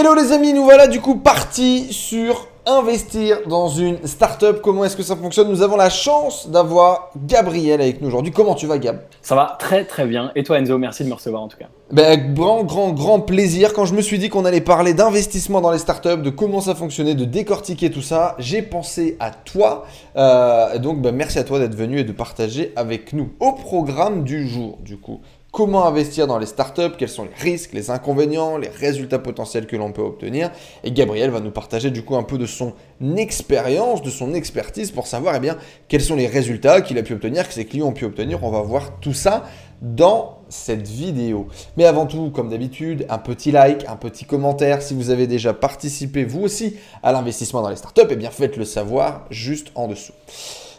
Hello les amis, nous voilà du coup partis sur investir dans une startup. Comment est-ce que ça fonctionne? Nous avons la chance d'avoir Gabriel avec nous aujourd'hui. Comment tu vas Gab? Ça va très très bien. Et toi Enzo, merci de me recevoir en tout cas. Ben, grand, grand, grand plaisir. Quand je me suis dit qu'on allait parler d'investissement dans les startups, de comment ça fonctionnait, de décortiquer tout ça, j'ai pensé à toi. Euh, donc, ben, merci à toi d'être venu et de partager avec nous. Au programme du jour, du coup, comment investir dans les startups, quels sont les risques, les inconvénients, les résultats potentiels que l'on peut obtenir. Et Gabriel va nous partager du coup un peu de son expérience, de son expertise pour savoir eh bien, quels sont les résultats qu'il a pu obtenir, que ses clients ont pu obtenir. On va voir tout ça dans cette vidéo. Mais avant tout, comme d'habitude, un petit like, un petit commentaire. Si vous avez déjà participé vous aussi à l'investissement dans les startups, eh bien faites le savoir juste en dessous.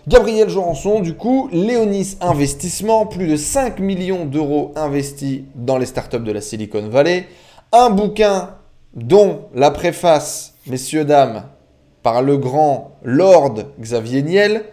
Gabriel Jorançon, du coup, Léonis Investissement, plus de 5 millions d'euros investis dans les startups de la Silicon Valley. Un bouquin dont la préface, messieurs, dames, par le grand Lord Xavier Niel,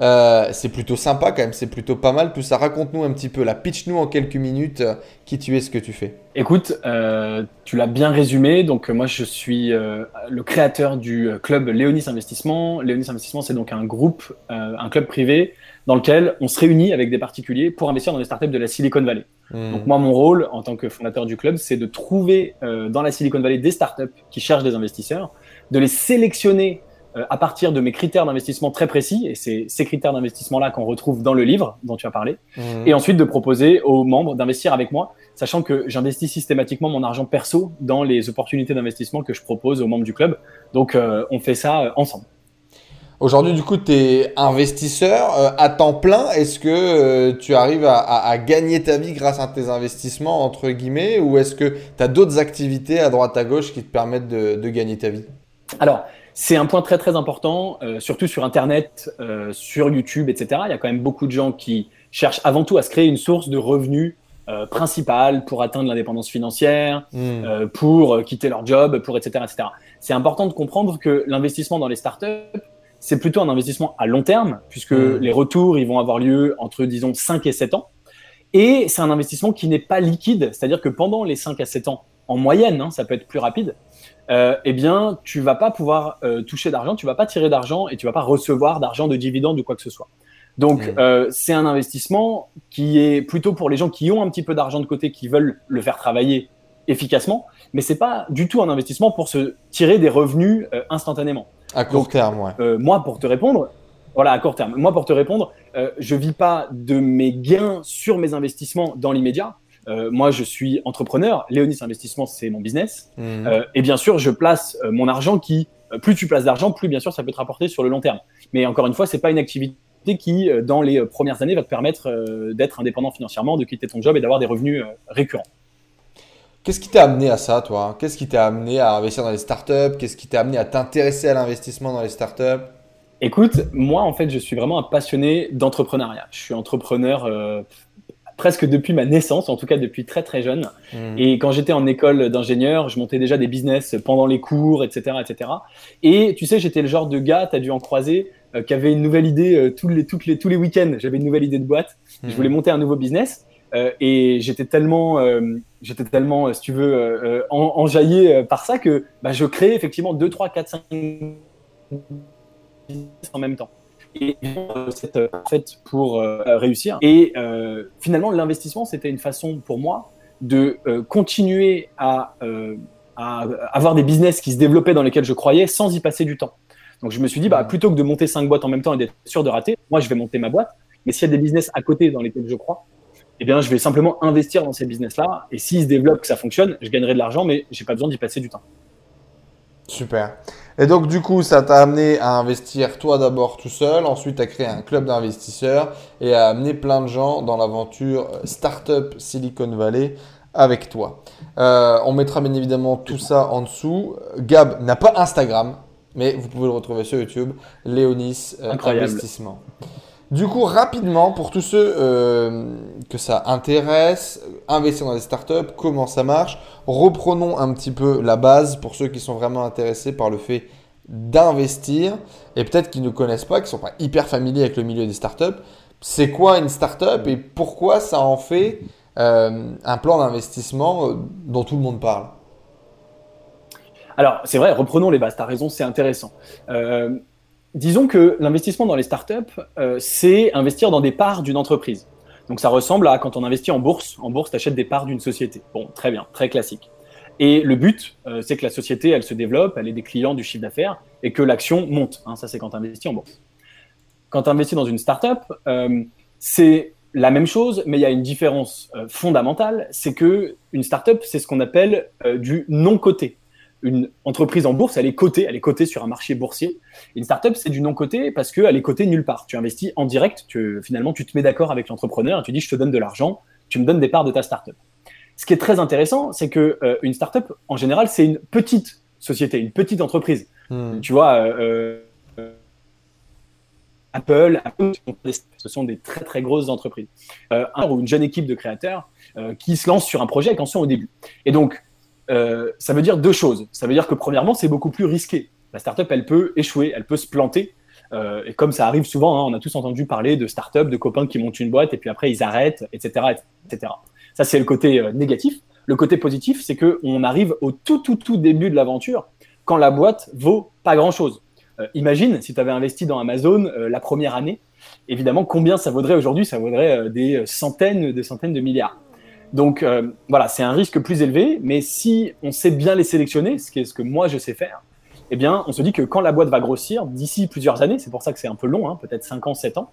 euh, c'est plutôt sympa quand même, c'est plutôt pas mal. Tout ça, raconte-nous un petit peu, la pitch-nous en quelques minutes euh, qui tu es, ce que tu fais. Écoute, euh, tu l'as bien résumé. Donc moi, je suis le créateur du club Léonis Investissement. Léonis Investissement, c'est donc un groupe, un club privé dans lequel on se réunit avec des particuliers pour investir dans les startups de la Silicon Valley. Hmm. Donc moi, mon rôle en tant que fondateur du club, c'est de trouver dans la Silicon Valley des startups qui cherchent des investisseurs, de les sélectionner à partir de mes critères d'investissement très précis, et c'est ces critères d'investissement-là qu'on retrouve dans le livre dont tu as parlé, mmh. et ensuite de proposer aux membres d'investir avec moi, sachant que j'investis systématiquement mon argent perso dans les opportunités d'investissement que je propose aux membres du club. Donc euh, on fait ça euh, ensemble. Aujourd'hui, du coup, tu es investisseur à temps plein. Est-ce que tu arrives à, gagner ta vie grâce à tes investissements, entre guillemets, ou est-ce que tu as d'autres activités à droite à gauche qui te permettent de, de gagner ta vie? Alors, c'est un point très très important, euh, surtout sur Internet, euh, sur YouTube, etc. Il y a quand même beaucoup de gens qui cherchent avant tout à se créer une source de revenus euh, principale pour atteindre l'indépendance financière, hmm. pour quitter leur job, pour etc. etc. C'est important de comprendre que l'investissement dans les startups, c'est plutôt un investissement à long terme, puisque hmm. les retours ils vont avoir lieu entre, disons, 5 et 7 ans. Et c'est un investissement qui n'est pas liquide, c'est-à-dire que pendant les 5 à 7 ans, en moyenne, hein, ça peut être plus rapide, euh, eh bien, tu vas pas pouvoir euh, toucher d'argent, tu vas pas tirer d'argent et tu vas pas recevoir d'argent de dividende ou quoi que ce soit. Donc, mmh. euh, c'est un investissement qui est plutôt pour les gens qui ont un petit peu d'argent de côté, qui veulent le faire travailler efficacement, mais c'est pas du tout un investissement pour se tirer des revenus instantanément. À court terme, ouais. moi, pour te répondre, voilà, à court terme. Moi, pour te répondre, je vis pas de mes gains sur mes investissements dans l'immédiat. Euh, moi, je suis entrepreneur. Léonis Investissement, c'est mon business. Mhm. Euh, et bien sûr, je place euh, mon argent qui, plus tu places d'argent, plus bien sûr, ça peut te rapporter sur le long terme. Mais encore une fois, c'est pas une activité qui, dans les premières années, va te permettre d'être indépendant financièrement, de quitter ton job et d'avoir des revenus récurrents. Qu'est-ce qui t'a amené à ça, toi? Qu'est-ce qui t'a amené à investir dans les startups? Qu'est-ce qui t'a amené à t'intéresser à l'investissement dans les startups? Écoute, moi, en fait, je suis vraiment un passionné d'entrepreneuriat. Je suis entrepreneur presque depuis ma naissance, en tout cas depuis très très jeune. Hmm. Et quand j'étais en école d'ingénieur, je montais déjà des business pendant les cours, etc. etc. Et tu sais, j'étais le genre de gars, tu as dû en croiser, euh, qui avait une nouvelle idée euh, tous, les, toutes les, tous les week-ends. J'avais une nouvelle idée de boîte. Je voulais hmm. monter un nouveau business. Euh, et j'étais tellement, j'étais tellement, si tu veux, enjaillé par ça que bah, je créais effectivement 2, 3, 4, 5 business en même temps et cette euh, fait pour euh, réussir. Et euh, finalement, l'investissement, c'était une façon pour moi de continuer à, à, avoir des business qui se développaient dans lesquels je croyais sans y passer du temps. Donc je me suis dit, bah, plutôt que de monter cinq boîtes en même temps et d'être sûr de rater, moi je vais monter ma boîte. Mais s'il y a des business à côté dans lesquels je crois, eh bien je vais simplement investir dans ces business-là. Et s'ils se développent, que ça fonctionne, je gagnerai de l'argent, mais j'ai pas besoin d'y passer du temps. Super. Et donc, du coup, ça t'a amené à investir toi d'abord tout seul, ensuite à créer un club d'investisseurs et à amener plein de gens dans l'aventure Startup Silicon Valley avec toi. Euh, on mettra bien évidemment tout ça en dessous. Gab n'a pas Instagram, mais vous pouvez le retrouver sur YouTube. Léonis euh, Investissement. Du coup, rapidement, pour tous ceux euh, que ça intéresse, investir dans les startups, comment ça marche, reprenons un petit peu la base pour ceux qui sont vraiment intéressés par le fait d'investir et peut-être qui ne connaissent pas, qui ne sont pas hyper familiers avec le milieu des startups. C'est quoi une startup et pourquoi ça en fait euh, un plan d'investissement euh, dont tout le monde parle? Alors, c'est vrai, reprenons les bases, tu as raison, c'est intéressant. Disons que l'investissement dans les startups, euh, c'est investir dans des parts d'une entreprise. Donc, ça ressemble à quand on investit en bourse. En bourse, tu achètes des parts d'une société. Bon, très bien, très classique. Et le but, euh, c'est que la société, elle se développe, elle ait des clients, du chiffre d'affaires, et que l'action monte. Hein, ça, c'est quand tu investis en bourse. Quand tu investis dans une startup, euh, c'est la même chose, mais il y a une différence fondamentale, c'est que une startup, c'est ce qu'on appelle du non coté. Une entreprise en bourse, elle est cotée, elle est cotée sur un marché boursier. Une startup, c'est du non coté parce qu'elle est cotée nulle part. Tu investis en direct, tu, finalement, tu te mets d'accord avec l'entrepreneur, tu dis je te donne de l'argent, tu me donnes des parts de ta startup. Ce qui est très intéressant, c'est que euh, une startup, en général, c'est une petite société, une petite entreprise. Hmm. Tu vois, euh, euh, Apple, Apple, ce sont des très très grosses entreprises. Un ou une jeune équipe de créateurs qui se lance sur un projet et qui en sont au début. Et donc, euh, ça veut dire deux choses. Ça veut dire que premièrement, c'est beaucoup plus risqué. La startup, elle peut échouer, elle peut se planter. Euh, et comme ça arrive souvent, hein, on a tous entendu parler de startups, de copains qui montent une boîte et puis après ils arrêtent, etc., etc. Ça, c'est le côté euh, négatif. Le côté positif, c'est que on arrive au tout, tout, tout début de l'aventure quand la boîte vaut pas grand-chose. Euh, imagine si tu avais investi dans Amazon la première année, évidemment, combien ça vaudrait aujourd'hui? Ça vaudrait des centaines, des centaines de milliards. Donc euh, voilà, c'est un risque plus élevé, mais si on sait bien les sélectionner, ce qui est ce que moi je sais faire, eh bien, on se dit que quand la boîte va grossir, d'ici plusieurs années, c'est pour ça que c'est un peu long, hein, peut-être 5 ans, 7 ans,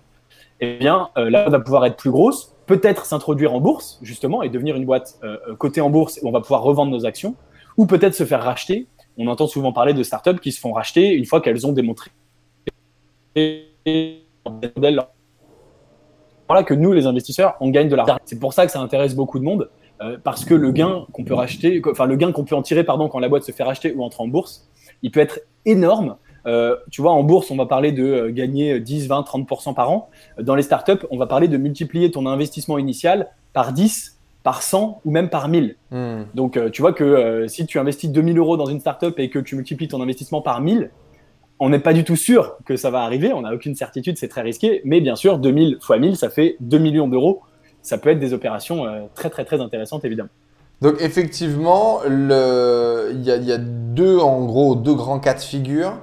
eh bien, euh, la boîte va pouvoir être plus grosse, peut-être s'introduire en bourse, justement, et devenir une boîte euh, cotée en bourse, où on va pouvoir revendre nos actions, ou peut-être se faire racheter. On entend souvent parler de startups qui se font racheter une fois qu'elles ont démontré voilà que nous, les investisseurs, on gagne de l'argent. C'est pour ça que ça intéresse beaucoup de monde, euh, parce que le gain qu'on peut racheter, enfin le gain qu'on peut en tirer, pardon, quand la boîte se fait racheter ou entre en bourse, il peut être énorme. Euh, tu vois, en bourse, on va parler de euh, gagner 10, 20, 30% par an. Dans les startups, on va parler de multiplier ton investissement initial par 10, par 100 ou même par 1000. Hmm. Donc, euh, tu vois que si tu investis 2000 euros dans une startup et que tu multiplies ton investissement par 1000, on n'est pas du tout sûr que ça va arriver. On n'a aucune certitude, c'est très risqué. Mais bien sûr, 2000 fois 1000, ça fait 2 millions d'euros. Ça peut être des opérations euh, très, très, très intéressantes, évidemment. Donc effectivement, le... il, y a, il y a deux, en gros, deux grands cas de figure.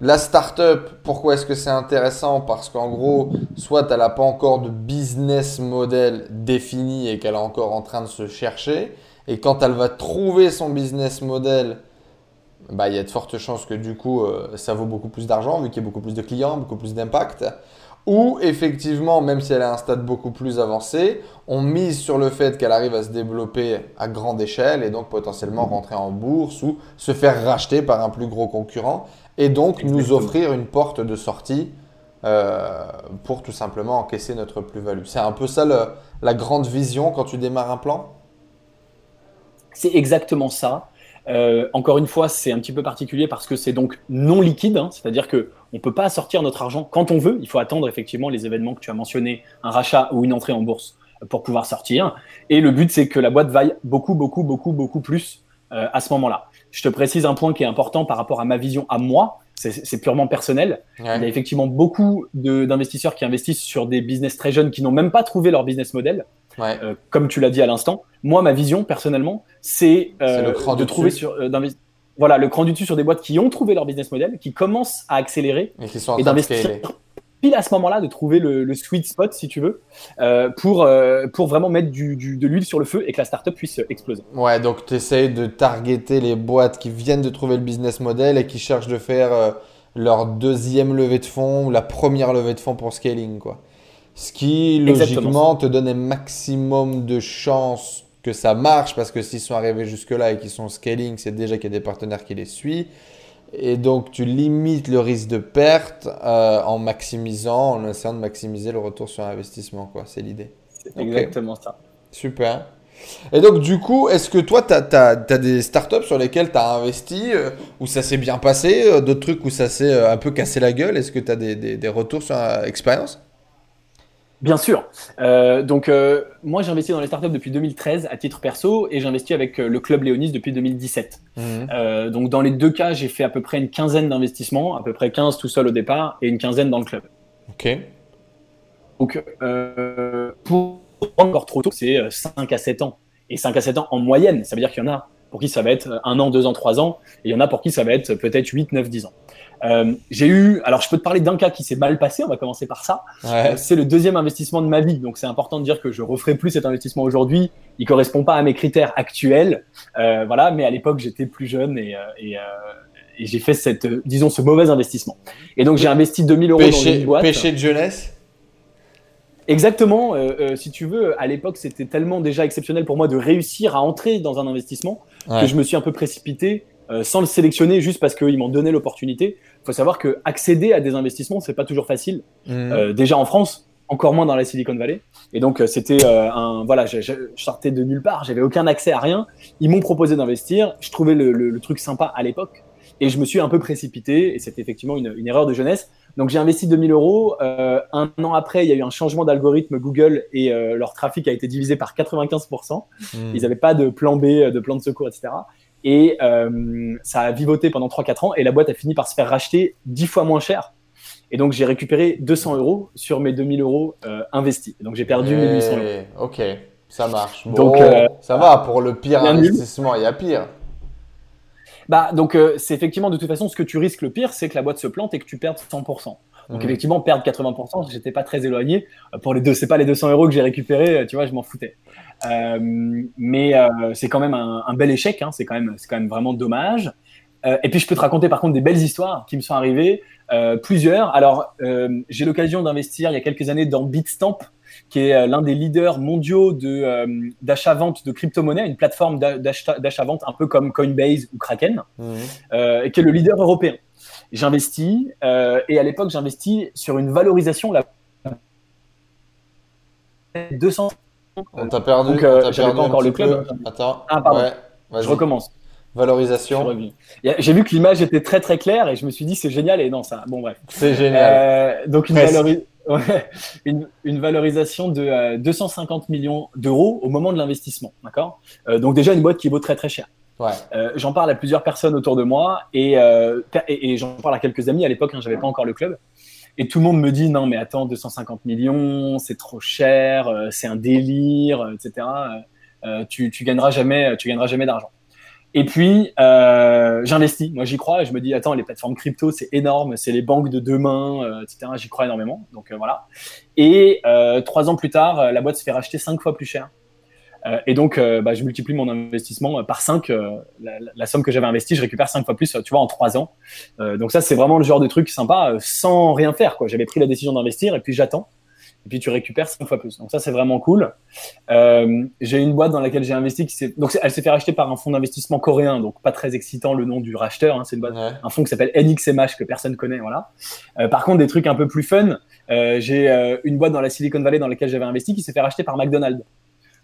La startup, pourquoi est-ce que c'est intéressant? Parce qu'en gros, soit elle n'a pas encore de business model défini et qu'elle est encore en train de se chercher. Et quand elle va trouver son business model, bah, il y a de fortes chances que du coup, euh, ça vaut beaucoup plus d'argent, vu qu'il y a beaucoup plus de clients, beaucoup plus d'impact. Ou effectivement, même si elle est à un stade beaucoup plus avancé, on mise sur le fait qu'elle arrive à se développer à grande échelle et donc potentiellement rentrer en bourse ou se faire racheter par un plus gros concurrent et donc nous offrir une porte de sortie euh, pour tout simplement encaisser notre plus-value. C'est un peu ça le- la grande vision quand tu démarres un plan? C'est exactement ça. Euh, encore une fois, c'est un petit peu particulier parce que c'est donc non liquide, hein, c'est-à-dire que on peut pas sortir notre argent quand on veut. Il faut attendre effectivement les événements que tu as mentionnés, un rachat ou une entrée en bourse euh, pour pouvoir sortir. Et le but, c'est que la boîte vaille beaucoup, beaucoup, beaucoup, beaucoup plus euh, à ce moment-là. Je te précise un point qui est important par rapport à ma vision à moi. C'est purement personnel. Il y a effectivement beaucoup d'investisseurs qui investissent sur des business très jeunes qui n'ont même pas trouvé leur business model. Ouais. Euh, comme tu l'as dit à l'instant. Moi, ma vision, personnellement, c'est euh, de trouver dessus. sur, euh, voilà, le cran du dessus sur des boîtes qui ont trouvé leur business model, qui commencent à accélérer Et qui sont en et d'investir pile à ce moment-là, de trouver le, le sweet spot, si tu veux, pour, pour vraiment mettre du, du- de l'huile sur le feu et que la startup puisse exploser. Ouais, donc tu essayes de targeter les boîtes qui viennent de trouver le business model et qui cherchent de faire leur deuxième levée de fonds ou la première levée de fonds pour scaling, quoi. Ce qui, logiquement, te donne un maximum de chances que ça marche parce que s'ils sont arrivés jusque-là et qu'ils sont scaling, c'est déjà qu'il y a des partenaires qui les suivent. Et donc, tu limites le risque de perte euh, en maximisant, en essayant de maximiser le retour sur investissement, quoi. C'est l'idée. C'est exactement ça. Super. Et donc, du coup, est-ce que toi, tu as, des startups sur lesquelles tu as investi, euh, où ça s'est bien passé, euh, d'autres trucs où ça s'est un peu cassé la gueule? Est-ce que tu as des, des- des retours sur expérience? Bien sûr. Euh, donc, euh, moi, j'ai investi dans les startups depuis 2013 à titre perso et j'ai investi avec euh, le Club Léonis depuis 2017. Euh, donc, dans les deux cas, j'ai fait à peu près une quinzaine d'investissements, à peu près 15 tout seul au départ et une quinzaine dans le club. Ok. Donc, euh, pour encore trop tôt, c'est euh, 5 à 7 ans. Et 5 à 7 ans en moyenne, ça veut dire qu'il y en a pour qui ça va être un an, deux ans, trois ans, et il y en a pour qui ça va être peut-être 8, 9, 10 ans. Euh, j'ai eu, alors je peux te parler d'un cas qui s'est mal passé, on va commencer par ça. Ouais. C'est le deuxième investissement de ma vie, donc c'est important de dire que je referai plus cet investissement aujourd'hui. Il correspond pas à mes critères actuels, euh, voilà, mais à l'époque j'étais plus jeune et, euh, et, euh, et j'ai fait cette, euh, disons, ce mauvais investissement. Et donc j'ai investi 2000 euros dans Péché, une boîte. péché de jeunesse? Exactement. euh, euh, si tu veux, à l'époque, c'était tellement déjà exceptionnel pour moi de réussir à entrer dans un investissement Ouais. que je me suis un peu précipité euh, sans le sélectionner juste parce qu'ils m'ont donné l'opportunité. Il faut savoir que accéder à des investissements, c'est pas toujours facile. Mhm. Euh, déjà en France, encore moins dans la Silicon Valley. Et donc euh, c'était euh, un voilà, je, je- je sortais de nulle part, j'avais aucun accès à rien. Ils m'ont proposé d'investir. Je trouvais le, le- le truc sympa à l'époque et je me suis un peu précipité et c'était effectivement une, une erreur de jeunesse. Donc j'ai investi 2000 euros. Euh, un an après, il y a eu un changement d'algorithme Google et euh, leur trafic a été divisé par 95%. Mhm. Ils n'avaient pas de plan B, de plan de secours, etc. Et euh, ça a vivoté pendant 3-4 ans et la boîte a fini par se faire racheter 10 fois moins cher. Et donc j'ai récupéré 200 euros sur mes 2000 euros euh, investis. Et donc j'ai perdu 1800 euros. Eh, Ok, ça marche. Bon, Donc, euh, ça va pour le pire investissement, il y a pire. Bah, donc c'est effectivement de toute façon ce que tu risques le pire, c'est que la boîte se plante et que tu perdes 100%. Donc Mhm. effectivement perdre 80%, j'étais pas très éloigné. Pour les deux, c'est pas les 200 euros que j'ai récupérés, tu vois, je m'en foutais. Euh, mais euh, c'est quand même un, un bel échec, hein, c'est quand même c'est quand même vraiment dommage. Euh, et puis je peux te raconter par contre des belles histoires qui me sont arrivées, plusieurs. Alors j'ai l'occasion d'investir il y a quelques années dans Bitstamp, qui est l'un des leaders mondiaux de euh, d'achat-vente de crypto-monnaies, une plateforme d'a- d'achat- d'achat-vente un peu comme Coinbase ou Kraken euh, qui est le leader européen. J'investis euh, et à l'époque j'investis sur une valorisation la 200. On t'a perdu. Donc, euh, on perdu pas encore le club. peu. Attends. Ah, pardon. Ouais, Je recommence. Valorisation, J'ai vu que l'image était très très claire et je me suis dit c'est génial et non ça. Bon bref. c'est génial. Euh, donc une, Presque. valori- ouais, une, une valorisation de euh, 250 millions d'euros au moment de l'investissement, d'accord? Euh, Donc déjà une boîte qui vaut très très cher. Ouais. Euh, j'en parle à plusieurs personnes autour de moi et, euh, per- et, et j'en parle à quelques amis à l'époque, hein, j'avais pas encore le club. Et tout le monde me dit non mais attends 250 millions, c'est trop cher, euh, c'est un délire, euh, etc. Euh, tu, gagneras jamais, tu gagneras jamais d'argent. Et puis j'investis, moi j'y crois et je me dis attends les plateformes crypto c'est énorme, c'est les banques de demain, etc. J'y crois énormément, donc voilà. Et trois ans plus tard, la boîte se fait racheter cinq fois plus cher. Euh, et donc, euh, bah, je multiplie mon investissement euh, par 5. la, somme que j'avais investie, je récupère 5 fois plus, tu vois, en 3 ans. Donc ça, c'est vraiment le genre de truc sympa, sans rien faire. quoi. J'avais pris la décision d'investir et puis j'attends. Et puis tu récupères 5 fois plus. Donc ça, c'est vraiment cool. Euh, j'ai une boîte dans laquelle j'ai investi qui s'est... Donc elle s'est fait racheter par un fonds d'investissement coréen, donc pas très excitant le nom du racheteur. hein. c'est une boîte Ouais. un fonds qui s'appelle NXMH que personne connaît, voilà. Euh, par contre, des trucs un peu plus fun, euh, j'ai une boîte dans la Silicon Valley dans laquelle j'avais investi qui s'est fait racheter par McDonald's.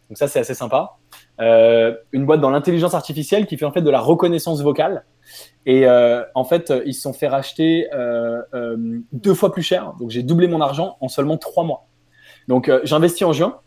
Donc ça, c'est assez sympa. Euh, une boîte dans l'intelligence artificielle qui fait en fait de la reconnaissance vocale. Et euh, en fait, ils se sont fait racheter euh, euh, deux fois plus cher. Donc j'ai doublé mon argent en seulement trois mois. Donc euh, j'investis en juin,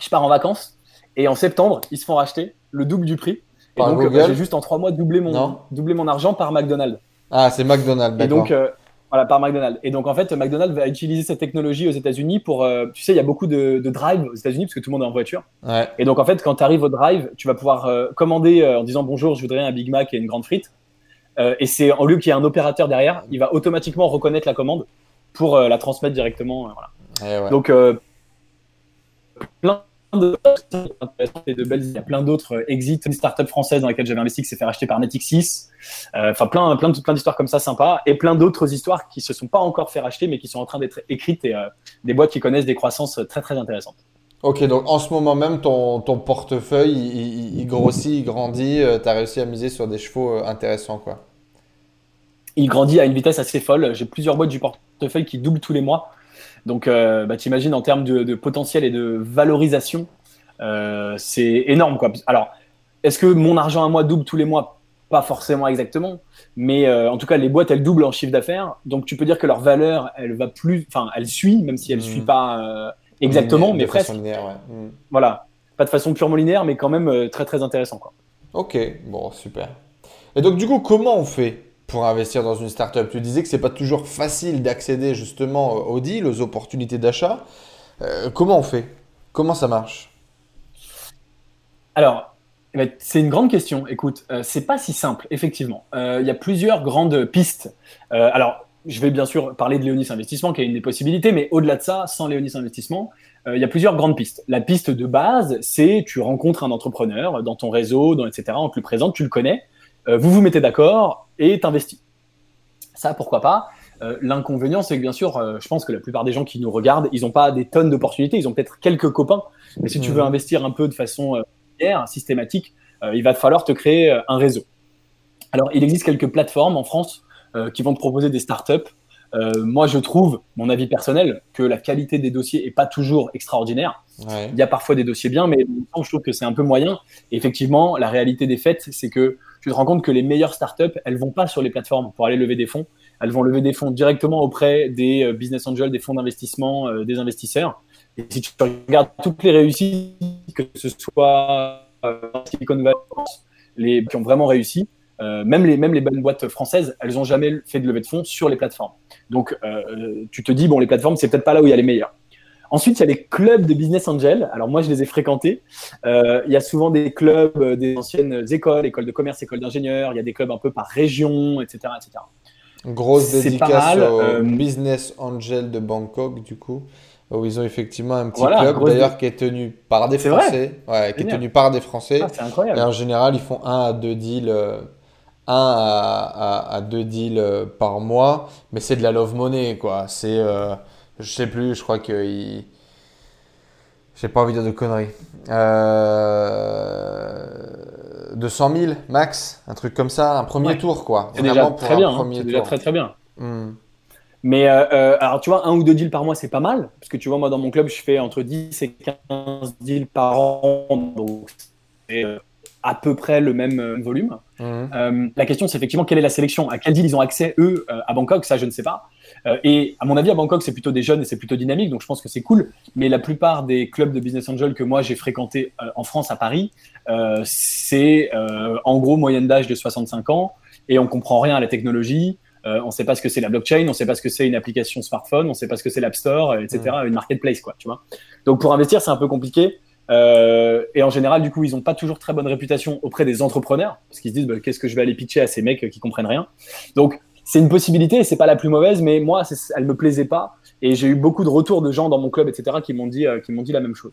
je pars en vacances et en septembre, ils se font racheter le double du prix. Et Par donc euh, Google j'ai juste en trois mois doublé mon, doublé mon argent par McDonald's. Ah, c'est McDonald's, Et donc, euh, voilà, par McDonald's. Et donc, en fait, McDonald's va utiliser cette technologie aux États-Unis pour. euh, tu sais, il y a beaucoup de, de drive aux États-Unis parce que tout le monde est en voiture. Ouais. Et donc, en fait, quand tu arrives au drive, tu vas pouvoir euh, commander euh, en disant bonjour, je voudrais un Big Mac et une grande frite. Et c'est en lieu qu'il y ait un opérateur derrière, il va automatiquement reconnaître la commande pour la transmettre directement. voilà. Eh ouais. Donc, plein de et de belles. Il y a plein d'autres euh, exits, une startup française dans laquelle j'avais investi qui s'est fait racheter par Netixis. Euh, Enfin, plein, plein, plein d'histoires comme ça sympas et plein d'autres histoires qui se sont pas encore fait racheter mais qui sont en train d'être écrites et euh, des boîtes qui connaissent des croissances très très intéressantes. Ok, donc en ce moment même, ton, ton portefeuille, il, il- il grossit, il grandit. tu as réussi à miser sur des chevaux euh, intéressants, quoi. Il grandit à une vitesse assez folle. J'ai plusieurs boîtes du portefeuille qui doublent tous les mois. Donc, euh, bah, t'imagines en termes de, de potentiel et de valorisation, euh, c'est énorme, quoi. Alors, est-ce que mon argent à moi double tous les mois? Pas forcément exactement, mais euh, en tout cas, les boîtes elles doublent en chiffre d'affaires. Donc, tu peux dire que leur valeur, elle va plus, enfin, elle suit, même si elle Mhm. suit pas euh, exactement, mais presque. linéaire, ouais. Mm. Voilà, pas de façon purement linéaire, mais quand même très très intéressant, quoi. Ok, bon, super. Et donc, du coup, comment on fait? Pour investir dans une startup Tu disais que c'est pas toujours facile d'accéder justement aux deals, aux opportunités d'achat. Euh, comment on fait? Comment ça marche? Alors, eh ben, c'est une grande question. Écoute, euh, c'est pas si simple, effectivement. Euh, il y a plusieurs grandes pistes. Euh, alors, je vais bien sûr parler de Léonis Investissement, qui est une des possibilités, mais au-delà de ça, sans Léonis Investissement, il y a plusieurs grandes pistes. La piste de base, c'est tu rencontres un entrepreneur dans ton réseau, dans, etc., on te le présente, tu le connais, vous vous mettez d'accord et t'investis. Ça, pourquoi pas? L'inconvénient, c'est que bien sûr, je pense que la plupart des gens qui nous regardent, ils n'ont pas des tonnes d'opportunités, ils ont peut-être quelques copains. Mais si tu veux mmh. investir un peu de façon systématique, euh, il va falloir te créer euh, un réseau. Alors, il existe quelques plateformes en France euh, qui vont te proposer des startups. moi, je trouve, mon avis personnel, que la qualité des dossiers est pas toujours extraordinaire. Il y a parfois des dossiers bien, mais je trouve que c'est un peu moyen. Et effectivement, la réalité des faits, c'est que tu te rends compte que les meilleures startups, elles vont pas sur les plateformes pour aller lever des fonds. Elles vont lever des fonds directement auprès des business angels, des fonds d'investissement, des investisseurs. Et si tu regardes toutes les réussites, que ce soit euh, Silicon Valley, les, qui ont vraiment réussi, euh, même, les, même les bonnes boîtes françaises, elles n'ont jamais fait de levée de fonds sur les plateformes. Donc, euh, tu te dis, bon, les plateformes, c'est peut-être pas là où il y a les meilleurs. Ensuite, il y a les clubs de business angel. Alors moi, je les ai fréquentés. il y a souvent des clubs des anciennes écoles, écoles de commerce, écoles d'ingénieurs. Il y a des clubs un peu par région, etc. etc. Grosse dédicace au Business Angel de Bangkok, du coup où ils ont effectivement un petit club d'ailleurs qui est tenu par des Français. Ouais, qui est tenu par des Français. Ah, c'est incroyable. Et en général, ils font un à deux deals, euh, un à, à, deux deals euh, par mois, mais c'est de la love money quoi. C'est, euh, je sais plus, je crois que ils... j'ai pas envie de dire de conneries. Euh... 200 000 max, un truc comme ça, un premier tour quoi. C'est déjà très bien. Hein. Déjà très très bien. Hmm. Mais euh, euh, alors, tu vois, un ou deux deals par mois, c'est pas mal. Parce que tu vois, moi, dans mon club, je fais entre 10 et 15 deals par an. Donc, c'est euh, à peu près le même volume. Mhm. la question, c'est effectivement quelle est la sélection? À quel deal ils ont accès, eux, à Bangkok? Ça, je ne sais pas. et à mon avis, à Bangkok, c'est plutôt des jeunes et c'est plutôt dynamique. Donc, je pense que c'est cool. Mais la plupart des clubs de business angel que moi, j'ai fréquentés en France, à Paris, c'est en gros moyenne d'âge de 65 ans. Et on comprend rien à la technologie. Euh, on ne sait pas ce que c'est la blockchain, on ne sait pas ce que c'est une application smartphone, on ne sait pas ce que c'est l'App Store, etc., mm. une marketplace, quoi, tu vois. Donc pour investir, c'est un peu compliqué. Euh, et en général, du coup, ils n'ont pas toujours très bonne réputation auprès des entrepreneurs, parce qu'ils se disent bah, qu'est-ce que je vais aller pitcher à ces mecs qui comprennent rien. Donc c'est une possibilité, et c'est pas la plus mauvaise, mais moi, elle me plaisait pas. Et j'ai eu beaucoup de retours de gens dans mon club, etc., qui m'ont dit, euh, qui m'ont dit la même chose.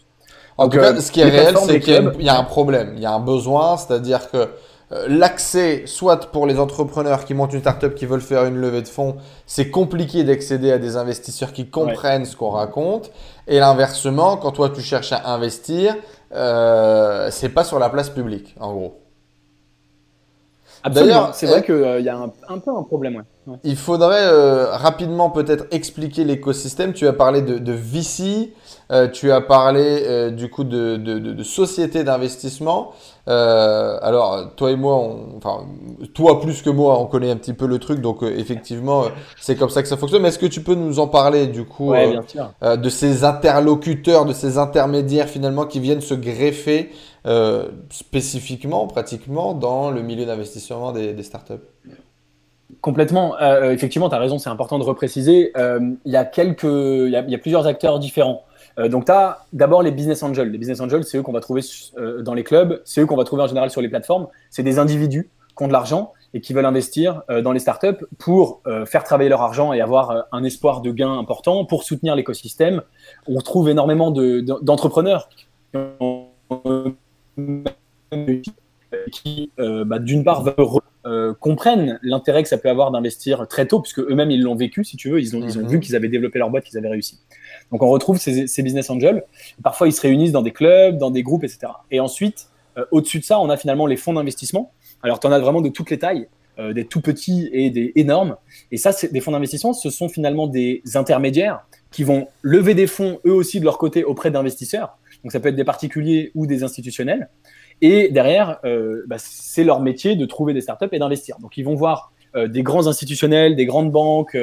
En tout cas, ce qui est réel, c'est qu'il y, a un problème, il y a un besoin, c'est-à-dire que l'accès, soit pour les entrepreneurs qui montent une startup qui veulent faire une levée de fonds, c'est compliqué d'accéder à des investisseurs qui comprennent ce qu'on raconte. Et l'inversement, quand toi tu cherches à investir, euh, c'est pas sur la place publique, en gros. D'ailleurs, c'est vrai qu'il euh, y a un, peu un problème. Il faudrait euh, rapidement peut-être expliquer l'écosystème. Tu as parlé de, de VC, tu as parlé du coup de, de, de sociétés d'investissement. Euh, alors, toi et moi, enfin, toi plus que moi, on connaît un petit peu le truc, donc euh, effectivement, euh, c'est comme ça que ça fonctionne. Mais est-ce que tu peux nous en parler du coup de ces interlocuteurs, de ces intermédiaires finalement qui viennent se greffer spécifiquement, pratiquement, dans le milieu d'investissement des, startups Complètement. effectivement, tu as raison, c'est important de repréciser. Il y a y a plusieurs acteurs différents. Euh, donc, tu as d'abord les business angels. Les business angels, c'est eux qu'on va trouver euh, dans les clubs, c'est eux qu'on va trouver en général sur les plateformes. C'est des individus qui ont de l'argent et qui veulent investir euh, dans les startups pour faire travailler leur argent et avoir un espoir de gain important pour soutenir l'écosystème. On trouve énormément d'entrepreneurs qui, bah, d'une part, comprennent l'intérêt que ça peut avoir d'investir très tôt, puisque eux-mêmes ils l'ont vécu, si tu veux, ils ont, ils ont mm-hmm. vu qu'ils avaient développé leur boîte, qu'ils avaient réussi. Donc on retrouve ces, business angels. Parfois, ils se réunissent dans des clubs, dans des groupes, etc. Et ensuite, euh, au-dessus de ça, on a finalement les fonds d'investissement. Alors, tu en as vraiment de toutes les tailles, euh, des tout petits et des énormes. Et ça, c'est des fonds d'investissement, ce sont finalement des intermédiaires qui vont lever des fonds, eux aussi, de leur côté, auprès d'investisseurs. Donc, ça peut être des particuliers ou des institutionnels. Et derrière, euh, bah, c'est leur métier de trouver des startups et d'investir. Donc, ils vont voir des grands institutionnels, des grandes banques,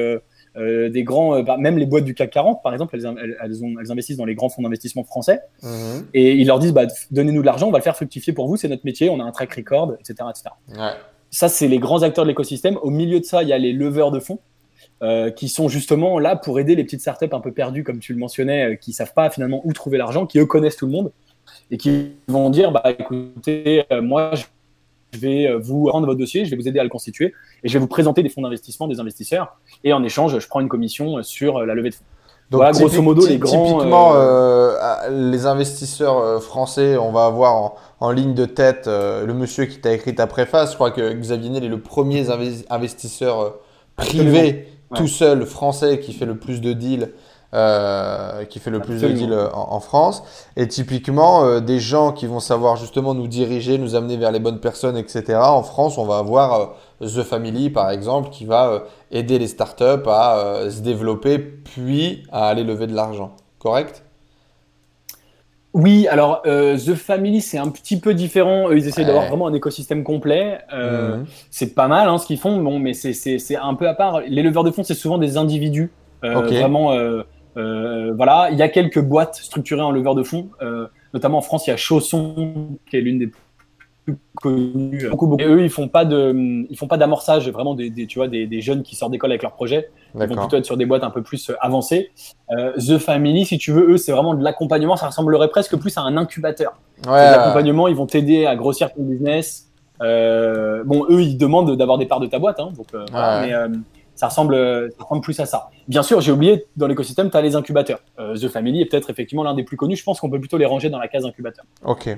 euh, des grands, euh, bah, même les boîtes du CAC 40, par exemple, elles, elles, investissent dans les grands fonds d'investissement français. Mhm. Et ils leur disent, bah, donnez-nous de l'argent, on va le faire fructifier pour vous, c'est notre métier, on a un track record, etc. Ça, c'est les grands acteurs de l'écosystème. Au milieu de ça, il y a les leveurs de fonds. Euh, qui sont justement là pour aider les petites startups un peu perdues, comme tu le mentionnais, qui savent pas finalement où trouver l'argent, qui eux connaissent tout le monde. et qui vont dire bah, écoutez, moi, je vais vous rendre votre dossier, je vais vous aider à le constituer et je vais vous présenter des fonds d'investissement, des investisseurs. Et en échange, je prends une commission sur la levée de fonds. Donc, grosso modo, les grands. Typiquement, euh, euh, les investisseurs euh, français, on va avoir en, ligne de tête le monsieur qui t'a écrit ta préface. Je crois que Xavier Niel est le premier investisseur privé, tout seul, français, qui fait le plus de deals euh, qui fait le plus de deals euh, en, France. Et typiquement, euh, des gens qui vont savoir justement nous diriger, nous amener vers les bonnes personnes, etc. En France, on va avoir The Family, par exemple, qui va aider les startups à se développer, puis à aller lever de l'argent. Correct? Oui, alors The Family, c'est un petit peu différent. ils essaient d'avoir vraiment un écosystème complet. Mhm. C'est pas mal hein, ce qu'ils font, bon, mais c'est un peu à part. Les leveurs de fonds, c'est souvent des individus. Vraiment, euh, voilà, il y a quelques boîtes structurées en leveur de fonds, euh, notamment en France, il y a Chausson qui est l'une des plus connues. Beaucoup, Et eux, ils font pas de, ils font pas d'amorçage, vraiment des, tu vois, des, jeunes qui sortent d'école avec leur projet. Ils vont plutôt être sur des boîtes un peu plus euh, avancées. The Family, si tu veux, eux, c'est vraiment de l'accompagnement. Ça ressemblerait presque plus à un incubateur. Ouais, l'accompagnement, ils vont t'aider à grossir ton business. bon, eux, ils demandent d'avoir des parts de ta boîte, hein, donc, mais ça ressemble, ça ressemble plus à ça. Bien sûr, j'ai oublié, dans l'écosystème, tu as les incubateurs. Euh, The Family est peut-être effectivement l'un des plus connus. Je pense qu'on peut plutôt les ranger dans la case incubateur. Ok.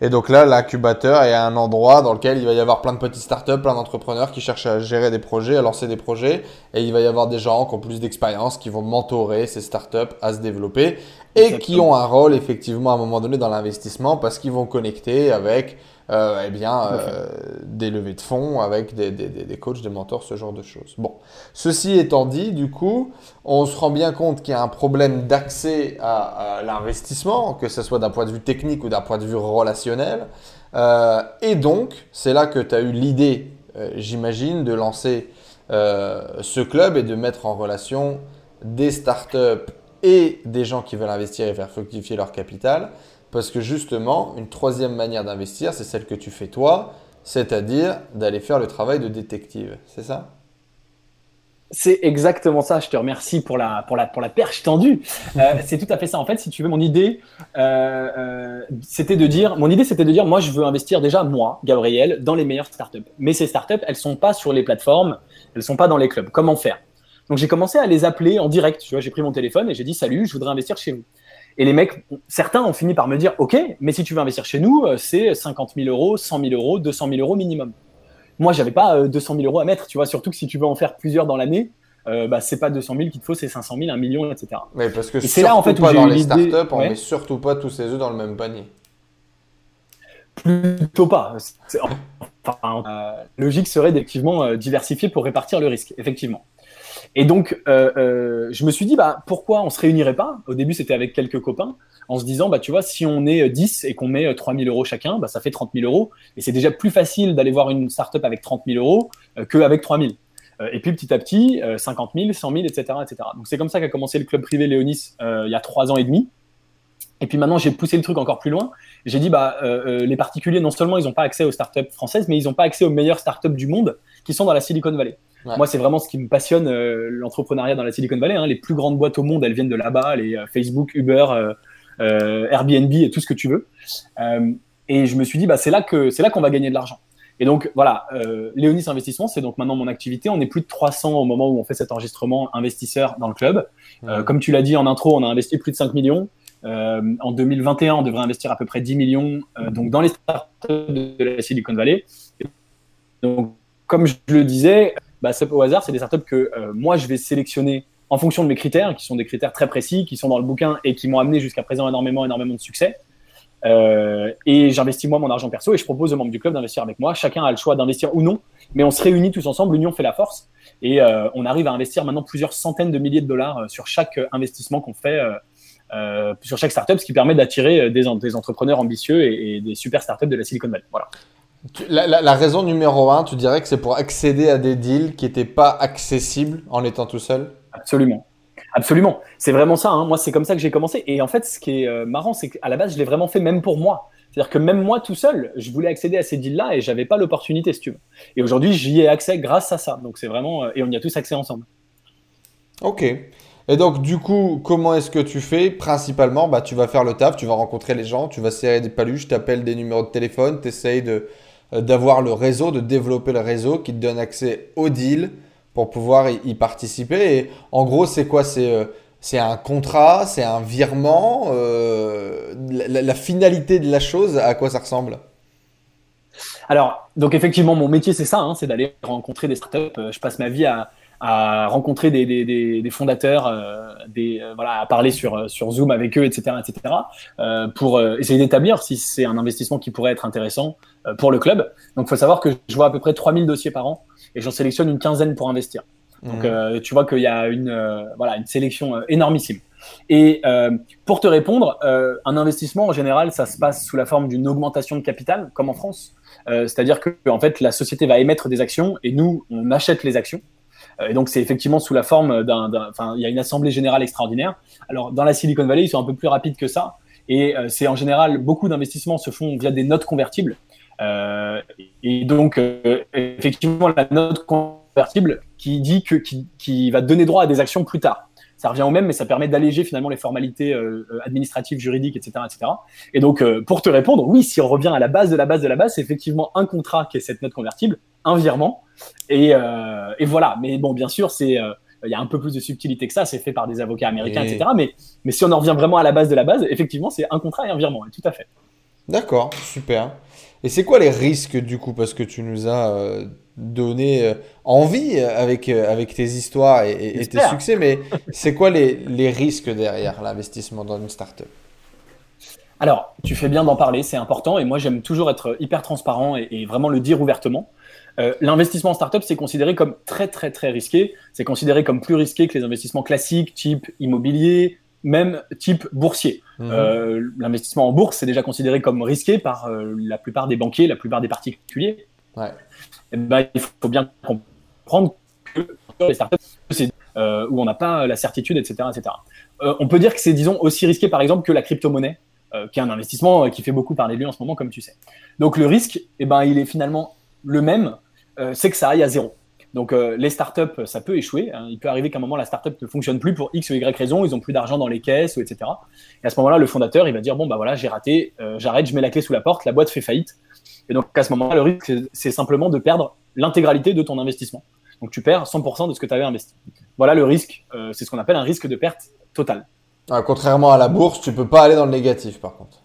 Et donc là, l'incubateur est un endroit dans lequel il va y avoir plein de petites startups, plein d'entrepreneurs qui cherchent à gérer des projets, à lancer des projets. Et il va y avoir des gens qui ont plus d'expérience, qui vont mentorer ces startups à se développer et qui ont un rôle effectivement à un moment donné dans l'investissement parce qu'ils vont connecter avec euh, eh bien, euh, des levées de fonds avec des, des, des, coachs, des mentors, ce genre de choses. Bon, ceci étant dit, du coup, on se rend bien compte qu'il y a un problème d'accès à, l'investissement, que ce soit d'un point de vue technique ou d'un point de vue relationnel. Euh, et donc, c'est là que tu as eu l'idée, j'imagine, de lancer ce club et de mettre en relation des startups et des gens qui veulent investir et faire fructifier leur capital parce que justement, une troisième manière d'investir, c'est celle que tu fais toi, c'est-à-dire d'aller faire le travail de détective. C'est ça? C'est exactement ça. Je te remercie pour la, pour la, pour la perche tendue. Euh, c'est tout à fait ça. En fait, si tu veux, mon idée, euh, euh, c'était de dire, mon idée, c'était de dire, moi, je veux investir déjà moi, Gabriel, dans les meilleures startups. Mais ces startups, elles sont pas sur les plateformes, elles sont pas dans les clubs. Comment faire? Donc, j'ai commencé à les appeler en direct. Tu vois, j'ai pris mon téléphone et j'ai dit, salut, je voudrais investir chez vous. Et les mecs, certains ont fini par me dire, OK, mais si tu veux investir chez nous, euh, c'est 50 000 euros, 100 000 euros, 200 000 euros minimum. Moi, j'avais pas 200 euh, 000 euros à mettre, tu vois, surtout que si tu veux en faire plusieurs dans l'année, euh, bah, c'est pas 200 000 qu'il te faut, c'est 500 000, 1 million, etc. Mais parce que c'est là en fait pas dans les startups, on met surtout pas tous ses œufs dans le même panier. Plutôt pas. Enfin, logique serait d'effectivement diversifier pour répartir le risque, effectivement. Et donc, euh, euh, je me suis dit, bah, pourquoi on se réunirait pas? Au début, c'était avec quelques copains, en se disant, bah, tu vois, si on est 10 et qu'on met 3 000 euros chacun, bah, ça fait 30 000 euros. Et c'est déjà plus facile d'aller voir une startup avec 30 000 euros euh, qu'avec 3 000. Et puis petit à petit, 50 000, 100 000, etc. etc. Donc c'est comme ça qu'a commencé le club privé Léonis il y a trois ans et demi. Et puis maintenant, j'ai poussé le truc encore plus loin. J'ai dit, bah, les particuliers, non seulement ils n'ont pas accès aux startups françaises, mais ils n'ont pas accès aux meilleures startups du monde qui sont dans la Silicon Valley. Moi, c'est vraiment ce qui me passionne, euh, l'entrepreneuriat dans la Silicon Valley. Hein. Les plus grandes boîtes au monde, elles viennent de là-bas, les euh, Facebook, Uber, euh, Airbnb et tout ce que tu veux. et je me suis dit, bah, c'est là que c'est là qu'on va gagner de l'argent. Et donc voilà, Léonis Investissement, c'est donc maintenant mon activité. On est plus de 300 au moment où on fait cet enregistrement investisseurs dans le club. comme tu l'as dit en intro, on a investi plus de 5 millions. en 2021, on devrait investir à peu près 10 millions donc dans les startups de la Silicon Valley. Donc, comme je le disais, bah, au hasard, c'est des startups que euh, moi, je vais sélectionner en fonction de mes critères, qui sont des critères très précis, qui sont dans le bouquin et qui m'ont amené jusqu'à présent énormément, énormément de succès. Euh, et j'investis moi mon argent perso et je propose aux membres du club d'investir avec moi. Chacun a le choix d'investir ou non, mais on se réunit tous ensemble. L'union fait la force et euh, on arrive à investir maintenant plusieurs centaines de milliers de dollars sur chaque investissement qu'on fait. sur chaque startup, ce qui permet d'attirer des, entrepreneurs ambitieux et, et, des super startups de la Silicon Valley. Voilà. La, raison numéro un, tu dirais que c'est pour accéder à des deals qui n'étaient pas accessibles en étant tout seul? Absolument. Absolument. C'est vraiment ça. Hein. Moi, c'est comme ça que j'ai commencé. Et en fait, ce qui est euh, marrant, c'est qu'à la base, je l'ai vraiment fait même pour moi. C'est-à-dire que même moi tout seul, je voulais accéder à ces deals-là et j'avais pas l'opportunité, si tu veux. Et aujourd'hui, j'y ai accès grâce à ça. Donc c'est vraiment. Euh, et on y a tous accès ensemble. Ok. Et donc, du coup, comment est-ce que tu fais? Principalement, bah, tu vas faire le taf, tu vas rencontrer les gens, tu vas serrer des paluches, tu appelles des numéros de téléphone, tu essayes de, d'avoir le réseau, de développer le réseau qui te donne accès au deal pour pouvoir y, participer. Et en gros, c'est quoi? C'est euh, c'est un contrat, c'est un virement. Euh, la, finalité de la chose, à quoi ça ressemble? Alors, donc effectivement, mon métier, c'est ça, hein, c'est d'aller rencontrer des startups. Je passe ma vie à, à rencontrer des, des, des, fondateurs, euh, des, euh, voilà, à parler sur, sur Zoom avec eux, etc., etc., euh, pour essayer d'établir si c'est un investissement qui pourrait être intéressant pour le club. Donc, il faut savoir que je vois à peu près 3000 dossiers par an et j'en sélectionne une quinzaine pour investir. Donc, mmh. tu vois qu'il y a une, voilà, une sélection énormissime. Et pour te répondre, un investissement en général, ça se passe sous la forme d'une augmentation de capital, comme en France. C'est-à-dire que en fait, la société va émettre des actions et nous, on achète les actions. Euh, et donc, c'est effectivement sous la forme d'un. Enfin, il y a une assemblée générale extraordinaire. Alors, dans la Silicon Valley, ils sont un peu plus rapides que ça. Et euh, c'est en général, beaucoup d'investissements se font via des notes convertibles. Euh, et donc, effectivement, la note convertible qui dit que qui, qui, va donner droit à des actions plus tard. Ça revient au même, mais ça permet d'alléger finalement les formalités administratives, juridiques, etc., etc. Et donc, pour te répondre, oui, si on revient à la base de la base de la base, c'est effectivement un contrat qui est cette note convertible, un virement, euh, et, voilà. Mais bon, bien sûr, c'est euh, il y a un peu plus de subtilité que ça, c'est fait par des avocats américains, etc. Mais, mais si on en revient vraiment à la base de la base, effectivement, c'est un contrat et un virement, tout à fait. D'accord, super. Et c'est quoi les risques du coup Parce que tu nous as euh, donné envie avec, avec tes histoires et, tes succès, mais c'est quoi les, les, risques derrière l'investissement dans une startup? Alors, tu fais bien d'en parler, c'est important, et moi j'aime toujours être hyper transparent et, vraiment le dire ouvertement. Euh, l'investissement en startup, c'est considéré comme très, très, très risqué. C'est considéré comme plus risqué que les investissements classiques, type immobilier, même type boursier. Mhm. Euh, l'investissement en bourse, c'est déjà considéré comme risqué par euh, la plupart des banquiers, la plupart des particuliers. Ouais. Et eh ben, il faut bien comprendre que les startups, c'est où on n'a pas la certitude, etc. etc. on peut dire que c'est, disons, aussi risqué, par exemple, que la crypto-monnaie, qui est un investissement qui fait beaucoup parler de lui en ce moment, comme tu sais. Donc le risque, eh ben, il est finalement le même euh, c'est que ça aille à zéro. Donc euh, les startups, ça peut échouer. Hein. Il peut arriver qu'à un moment la startup ne fonctionne plus pour X ou Y raison, ils ont plus d'argent dans les caisses, ou etc. Et à ce moment-là, le fondateur, il va dire bon bah voilà, j'ai raté, euh, j'arrête, je mets la clé sous la porte, la boîte fait faillite. Et donc à ce moment-là, le risque, c'est simplement de perdre l'intégralité de ton investissement. Donc tu perds 100% de ce que tu avais investi. Voilà le risque. c'est ce qu'on appelle un risque de perte totale. Ah, contrairement à la bourse, tu peux pas aller dans le négatif par contre.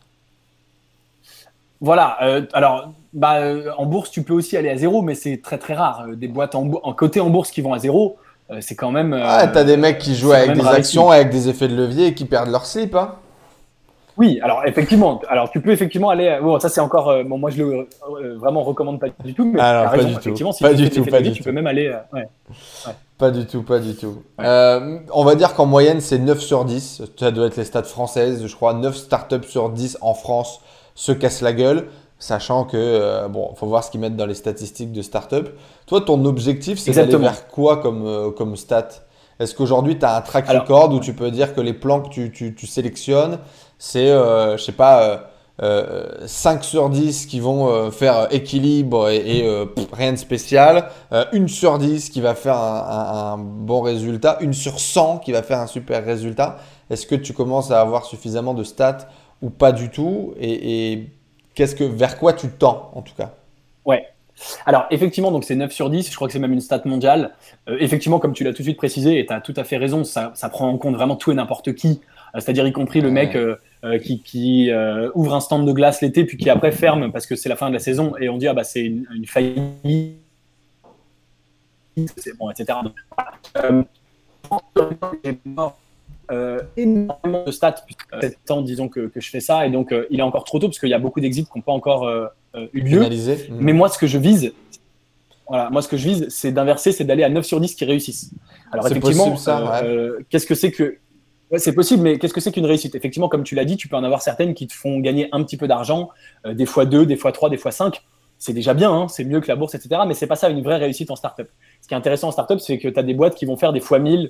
Voilà. alors bah, euh, en bourse, tu peux aussi aller à zéro, mais c'est très très rare. Euh, des boîtes en, en, côté en bourse qui vont à zéro, euh, c'est quand même. ah, t'as des mecs qui jouent avec des actions, avec des effets de levier et qui perdent leur slip, hein oui, alors effectivement, alors tu peux effectivement aller. Bon, ça c'est encore. bon, moi je le vraiment recommande pas du tout. Mais alors, pas du tout. Si pas du tout, pas du tu peux même aller. Ouais. Pas du tout, pas du tout. on va dire qu'en moyenne c'est 9 sur 10. Ça doit être les stats françaises, je crois. 9 startups sur 10 en France se cassent la gueule sachant que, euh, bon, faut voir ce qu'ils mettent dans les statistiques de start-up. Toi, ton objectif, c'est d'aller vers quoi comme, euh, comme stat? Est-ce qu'aujourd'hui, tu as un track record où tu peux dire que les plans que tu, tu, tu sélectionnes, c'est, euh, je sais pas, 5 sur 10 qui vont faire équilibre et, rien de spécial, une sur 10 qui va faire un, un, bon résultat, une sur 100 qui va faire un super résultat. Est-ce que tu commences à avoir suffisamment de stats ou pas du tout et, et qu'est-ce que, vers quoi tu tends en tout cas? Ouais. Alors effectivement, donc c'est 9 sur 10, je crois que c'est même une stat mondiale. Euh, effectivement, comme tu l'as tout de suite précisé, et tu as tout à fait raison, ça, ça, prend en compte vraiment tout et n'importe qui, euh, c'est-à-dire y compris le mec euh, qui, qui ouvre un stand de glace l'été, puis qui après ferme parce que c'est la fin de la saison, et on dit, ah bah c'est une, une faillite, c'est bon, etc. Donc, euh, énormément de stats, 7 ans, disons que, que, je fais ça, et donc euh, il est encore trop tôt parce qu'il y a beaucoup d'exits qui n'ont pas encore euh, eu lieu. Mmh. Mais moi, ce que je vise, voilà, moi, ce que je vise, c'est d'inverser, c'est d'aller à 9 sur 10 qui réussissent. Alors, effectivement, qu'est-ce que c'est que. c'est possible, mais qu'est-ce que c'est qu'une réussite? Effectivement, comme tu l'as dit, tu peux en avoir certaines qui te font gagner un petit peu d'argent, des fois 2, des fois 3, des fois 5. C'est déjà bien, hein, c'est mieux que la bourse, etc. Mais c'est pas ça une vraie réussite en startup. Ce qui est intéressant en startup, c'est que tu as des boîtes qui vont faire des fois 1000, euh,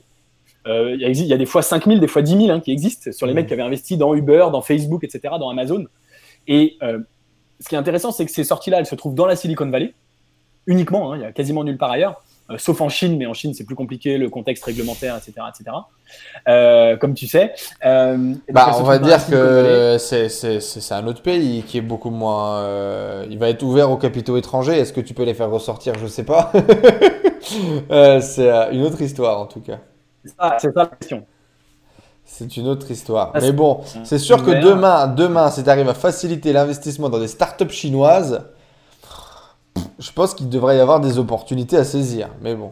il y, a des fois 5000, des fois 10 000 hein, qui existent sur les mmh. mecs qui avaient investi dans Uber, dans Facebook, etc., dans Amazon. Et euh, ce qui est intéressant, c'est que ces sorties-là, elles se trouvent dans la Silicon Valley, uniquement, hein, il y a quasiment nulle part ailleurs. sauf en Chine, mais en Chine c'est plus compliqué, le contexte réglementaire, etc., etc. Euh, comme tu sais. Euh, bah, on va dire que c'est un autre pays qui est beaucoup moins. Euh, il va être ouvert aux capitaux étrangers. Est-ce que tu peux les faire ressortir? Je sais pas. c'est une autre histoire en tout cas. C'est ça la question. C'est une autre histoire. Mais bon, c'est sûr que demain, demain, si tu arrives à faciliter l'investissement dans des startups chinoises, je pense qu'il devrait y avoir des opportunités à saisir. Mais bon.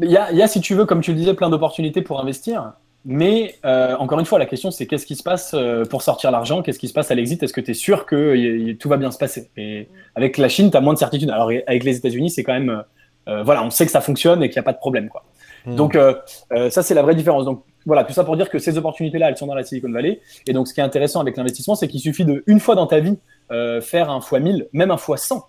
Il y, a, si tu veux, comme tu le disais, plein d'opportunités pour investir. Mais euh, encore une fois, la question, c'est qu'est-ce qui se passe euh, pour sortir l'argent? Qu'est-ce qui se passe à l'exit? Est-ce que tu es sûr que tout va bien se passer? Et avec la Chine, tu as moins de certitude. Alors, avec les États-Unis, c'est quand même. Euh, voilà, on sait que ça fonctionne et qu'il n'y a pas de problème. Quoi. Hmm. Donc, ça, c'est la vraie différence. Donc, voilà, tout ça pour dire que ces opportunités-là, elles sont dans la Silicon Valley. Et donc, ce qui est intéressant avec l'investissement, c'est qu'il suffit de, une fois dans ta vie, faire un fois 1000, même un fois 100.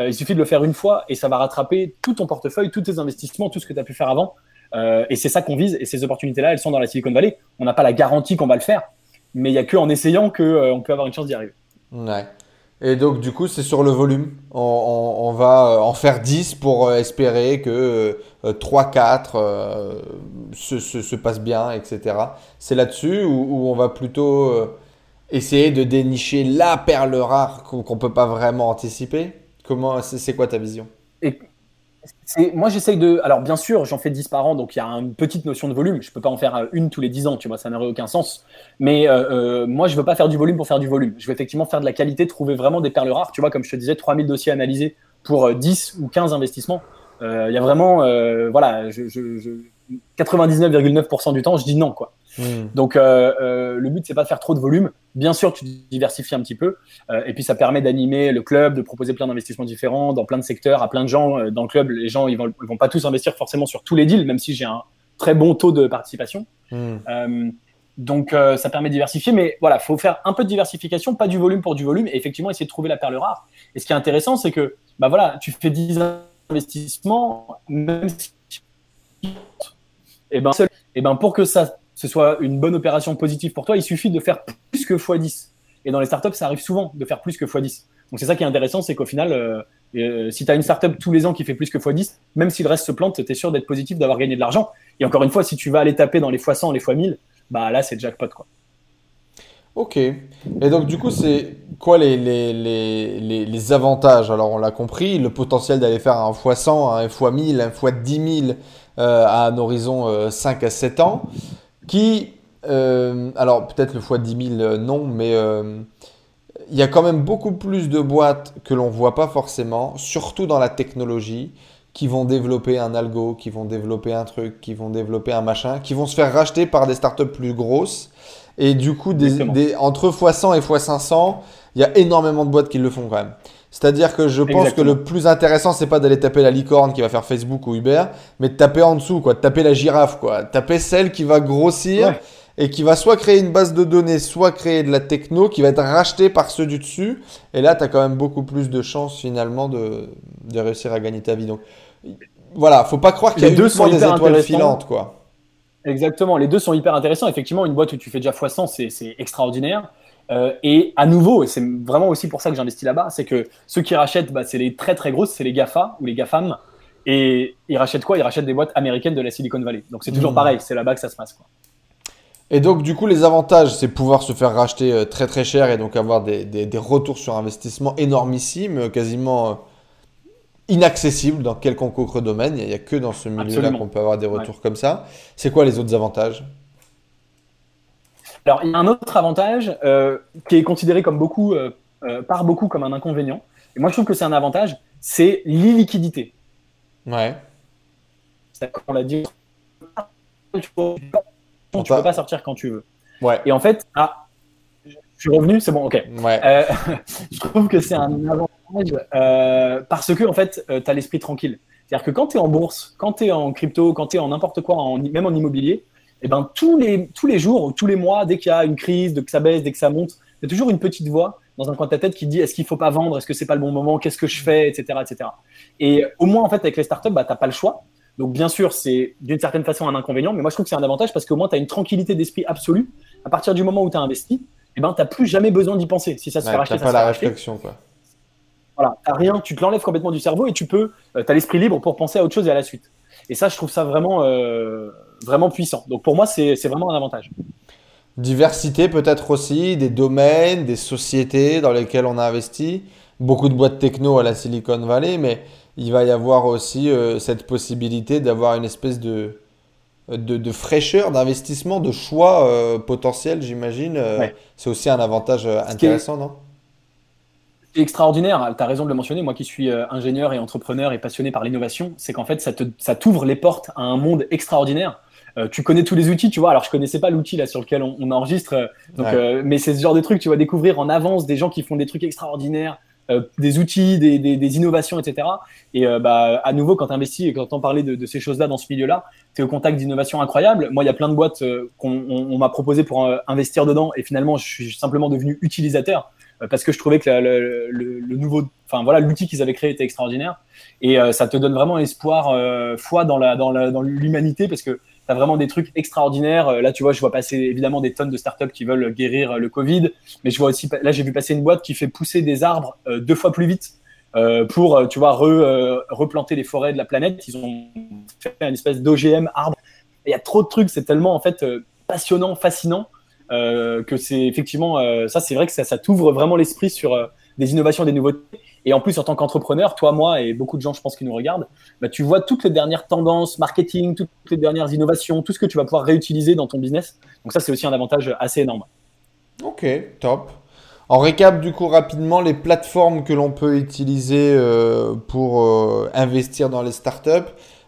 il suffit de le faire une fois et ça va rattraper tout ton portefeuille, tous tes investissements, tout ce que tu as pu faire avant. Euh, et c'est ça qu'on vise. Et ces opportunités-là, elles sont dans la Silicon Valley. On n'a pas la garantie qu'on va le faire, mais il n'y a qu'en essayant qu'on euh, peut avoir une chance d'y arriver. Ouais. Et donc, du coup, c'est sur le volume. On, va euh, en faire 10 pour espérer que 3, 4 se, se, passe bien, etc. C'est là-dessus où, on va plutôt essayer de dénicher la perle rare qu'on ne peut pas vraiment anticiper Comment, c'est quoi ta vision? Moi, j'essaye de. Alors, bien sûr, j'en fais 10 par an, donc il y a une petite notion de volume. Je peux pas en faire euh, une tous les 10 ans, tu vois, ça n'aurait aucun sens. Mais euh, euh, moi, je veux pas faire du volume pour faire du volume. Je veux effectivement faire de la qualité, trouver vraiment des perles rares. Tu vois, comme je te disais, 3000 dossiers analysés pour 10 ou 15 investissements. Il y a vraiment. voilà, je, 99,9% du temps, je dis non, quoi. Hmm. Donc, euh, euh, le but, c'est pas de faire trop de volume. Bien sûr, tu diversifies un petit peu. Euh, et puis, ça permet d'animer le club, de proposer plein d'investissements différents dans plein de secteurs, à plein de gens. Dans le club, les gens, ils vont, vont pas tous investir forcément sur tous les deals, même si j'ai un très bon taux de participation. Hmm. donc, ça permet de diversifier. Mais voilà, faut faire un peu de diversification, pas du volume pour du volume. Et effectivement, essayer de trouver la perle rare. Et ce qui est intéressant, c'est que, bah voilà, tu fais 10 investissements, même si. Et ben, et ben, pour que ça ce soit une bonne opération positive pour toi, il suffit de faire plus que x10. Et dans les startups, ça arrive souvent de faire plus que x10. Donc c'est ça qui est intéressant, c'est qu'au final, euh, euh, si tu as une startup tous les ans qui fait plus que x10, même si le reste se plante, tu es sûr d'être positif, d'avoir gagné de l'argent. Et encore une fois, si tu vas aller taper dans les x100, les x1000, bah là, c'est jackpot. Quoi. Ok. Et donc, du coup, c'est quoi les, avantages? Alors, on l'a compris, le potentiel d'aller faire un x100, un x1000, un x10 000 euh, à un horizon 5 à 7 ans qui, euh, alors peut-être le fois 10 000, euh, non, mais euh, il y a quand même beaucoup plus de boîtes que l'on ne voit pas forcément, surtout dans la technologie, qui vont développer un algo, qui vont développer un truc, qui vont développer un machin, qui vont se faire racheter par des startups plus grosses. Et du coup, des, entre x100 et x500, il y a énormément de boîtes qui le font quand même. C'est-à-dire que je pense que le plus intéressant, c'est pas d'aller taper la licorne qui va faire Facebook ou Uber, mais de taper en dessous, quoi, de taper la girafe, quoi, taper celle qui va grossir et qui va soit créer une base de données, soit créer de la techno qui va être rachetée par ceux du dessus. Et là, tu as quand même beaucoup plus de chances finalement de, de réussir à gagner ta vie. Donc voilà, faut pas croire qu'il y a deux sont des étoiles filantes, quoi. Exactement, les deux sont hyper intéressants. Effectivement, une boîte où tu fais déjà x100, c'est extraordinaire. Euh, et à nouveau, et c'est vraiment aussi pour ça que j'investis là-bas, c'est que ceux qui rachètent, bah, c'est les très très grosses, c'est les GAFA ou les GAFAM. Et ils rachètent quoi? Ils rachètent des boîtes américaines de la Silicon Valley. Donc c'est toujours mmh. pareil, c'est là-bas que ça se passe. Quoi. Et donc du coup, les avantages, c'est pouvoir se faire racheter euh, très très cher et donc avoir des, des, retours sur investissement énormissimes, euh, quasiment inaccessibles dans quelconque autre domaine. Il n'y a, que dans ce milieu-là qu'on peut avoir des retours comme ça. C'est quoi les autres avantages? Alors, il y a un autre avantage euh, qui est considéré comme beaucoup, euh, euh, par beaucoup comme un inconvénient. Et moi, je trouve que c'est un avantage, c'est l'illiquidité. Ouais. On l'a dit, tu peux, peux pas sortir quand tu veux. Ouais. Et en fait, ah, je suis revenu, c'est bon, ok. Ouais. je trouve que c'est un avantage parce que, en fait, tu as l'esprit tranquille. C'est-à-dire que quand tu es en bourse, quand tu es en crypto, quand tu es en n'importe quoi, en, même en immobilier, et eh ben, tous, les, tous les jours ou tous les mois, dès qu'il y a une crise, dès que ça baisse, dès que ça monte, il y a toujours une petite voix dans un coin de ta tête qui dit est-ce qu'il faut pas vendre, est-ce que c'est pas le bon moment, qu'est-ce que je fais, etc., etc. Et au moins en fait avec les startups, bah, t'as pas le choix. Donc bien sûr, c'est d'une certaine façon un inconvénient, mais moi je trouve que c'est un avantage parce qu'au moins tu as une tranquillité d'esprit absolue. À partir du moment où tu as investi, et eh ben, tu n'as plus jamais besoin d'y penser. Si ça se fait racheter, ça pas la réflexion. Quoi. Voilà, t'as rien, tu te l'enlèves complètement du cerveau et tu peux, tu as l'esprit libre pour penser à autre chose et à la suite. Et ça, je trouve ça vraiment, vraiment puissant. Donc pour moi, c'est vraiment un avantage. Diversité peut-être aussi, des domaines, des sociétés dans lesquelles on a investi. Beaucoup de boîtes techno à la Silicon Valley, mais il va y avoir aussi euh, cette possibilité d'avoir une espèce de, de, fraîcheur, d'investissement, de choix euh, potentiel, j'imagine. Euh, c'est aussi un avantage intéressant, non? Extraordinaire, tu as raison de le mentionner, moi qui suis ingénieur et entrepreneur et passionné par l'innovation, c'est qu'en fait ça t'ouvre les portes à un monde extraordinaire euh, tu connais tous les outils, tu vois. Alors, je connaissais pas l'outil là sur lequel on, enregistre, euh, euh, mais c'est ce genre de truc, tu vas découvrir en avance des gens qui font des trucs extraordinaires, des outils, des, innovations, etc. Et bah, à nouveau, quand tu investis et quand on parlait de, de ces choses-là dans ce milieu-là, tu es au contact d'innovations incroyables. Moi, il y a plein de boîtes qu'on m'a proposé pour investir dedans et finalement, je suis simplement devenu utilisateur parce que je trouvais que le, nouveau, enfin voilà, l'outil qu'ils avaient créé était extraordinaire et ça te donne vraiment espoir, foi dans la dans l'humanité parce que tu vraiment des trucs extraordinaires. Euh, là, tu vois, je vois passer évidemment des tonnes de startups qui veulent guérir euh, le Covid, mais je vois aussi, là, j'ai vu passer une boîte qui fait pousser des arbres euh, deux fois plus vite pour, tu vois, replanter les forêts de la planète. Ils ont fait une espèce d'OGM arbre. Il y a trop de trucs, c'est tellement en fait passionnant, fascinant. que c'est effectivement ça c'est vrai que ça, ça t'ouvre vraiment l'esprit sur des innovations des nouveautés et en plus, en tant qu'entrepreneur, toi, moi et beaucoup de gens, je pense, qui nous regardent, bah, tu vois toutes les dernières tendances marketing, toutes les dernières innovations, tout ce que tu vas pouvoir réutiliser dans ton business. Donc ça, c'est aussi un avantage assez énorme. Ok, top. En récap, du coup, rapidement, les plateformes que l'on peut utiliser euh, pour euh, investir dans les startups.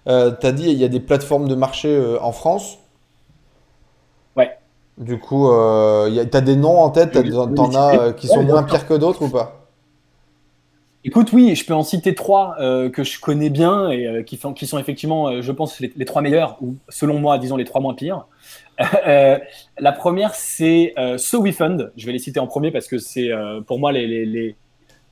Euh, tu as dit, il y a des plateformes de marché en France? Ouais. Du coup, tu as des noms en tête, tu en as qui sont moins pires que d'autres ou pas? Écoute, oui, je peux en citer trois euh, que je connais bien et euh, qui, qui, sont effectivement, euh, je pense, les, trois meilleurs, ou selon moi, disons les trois moins pires. la première, c'est SoWeFund. Je vais les citer en premier parce que c'est pour moi les, les,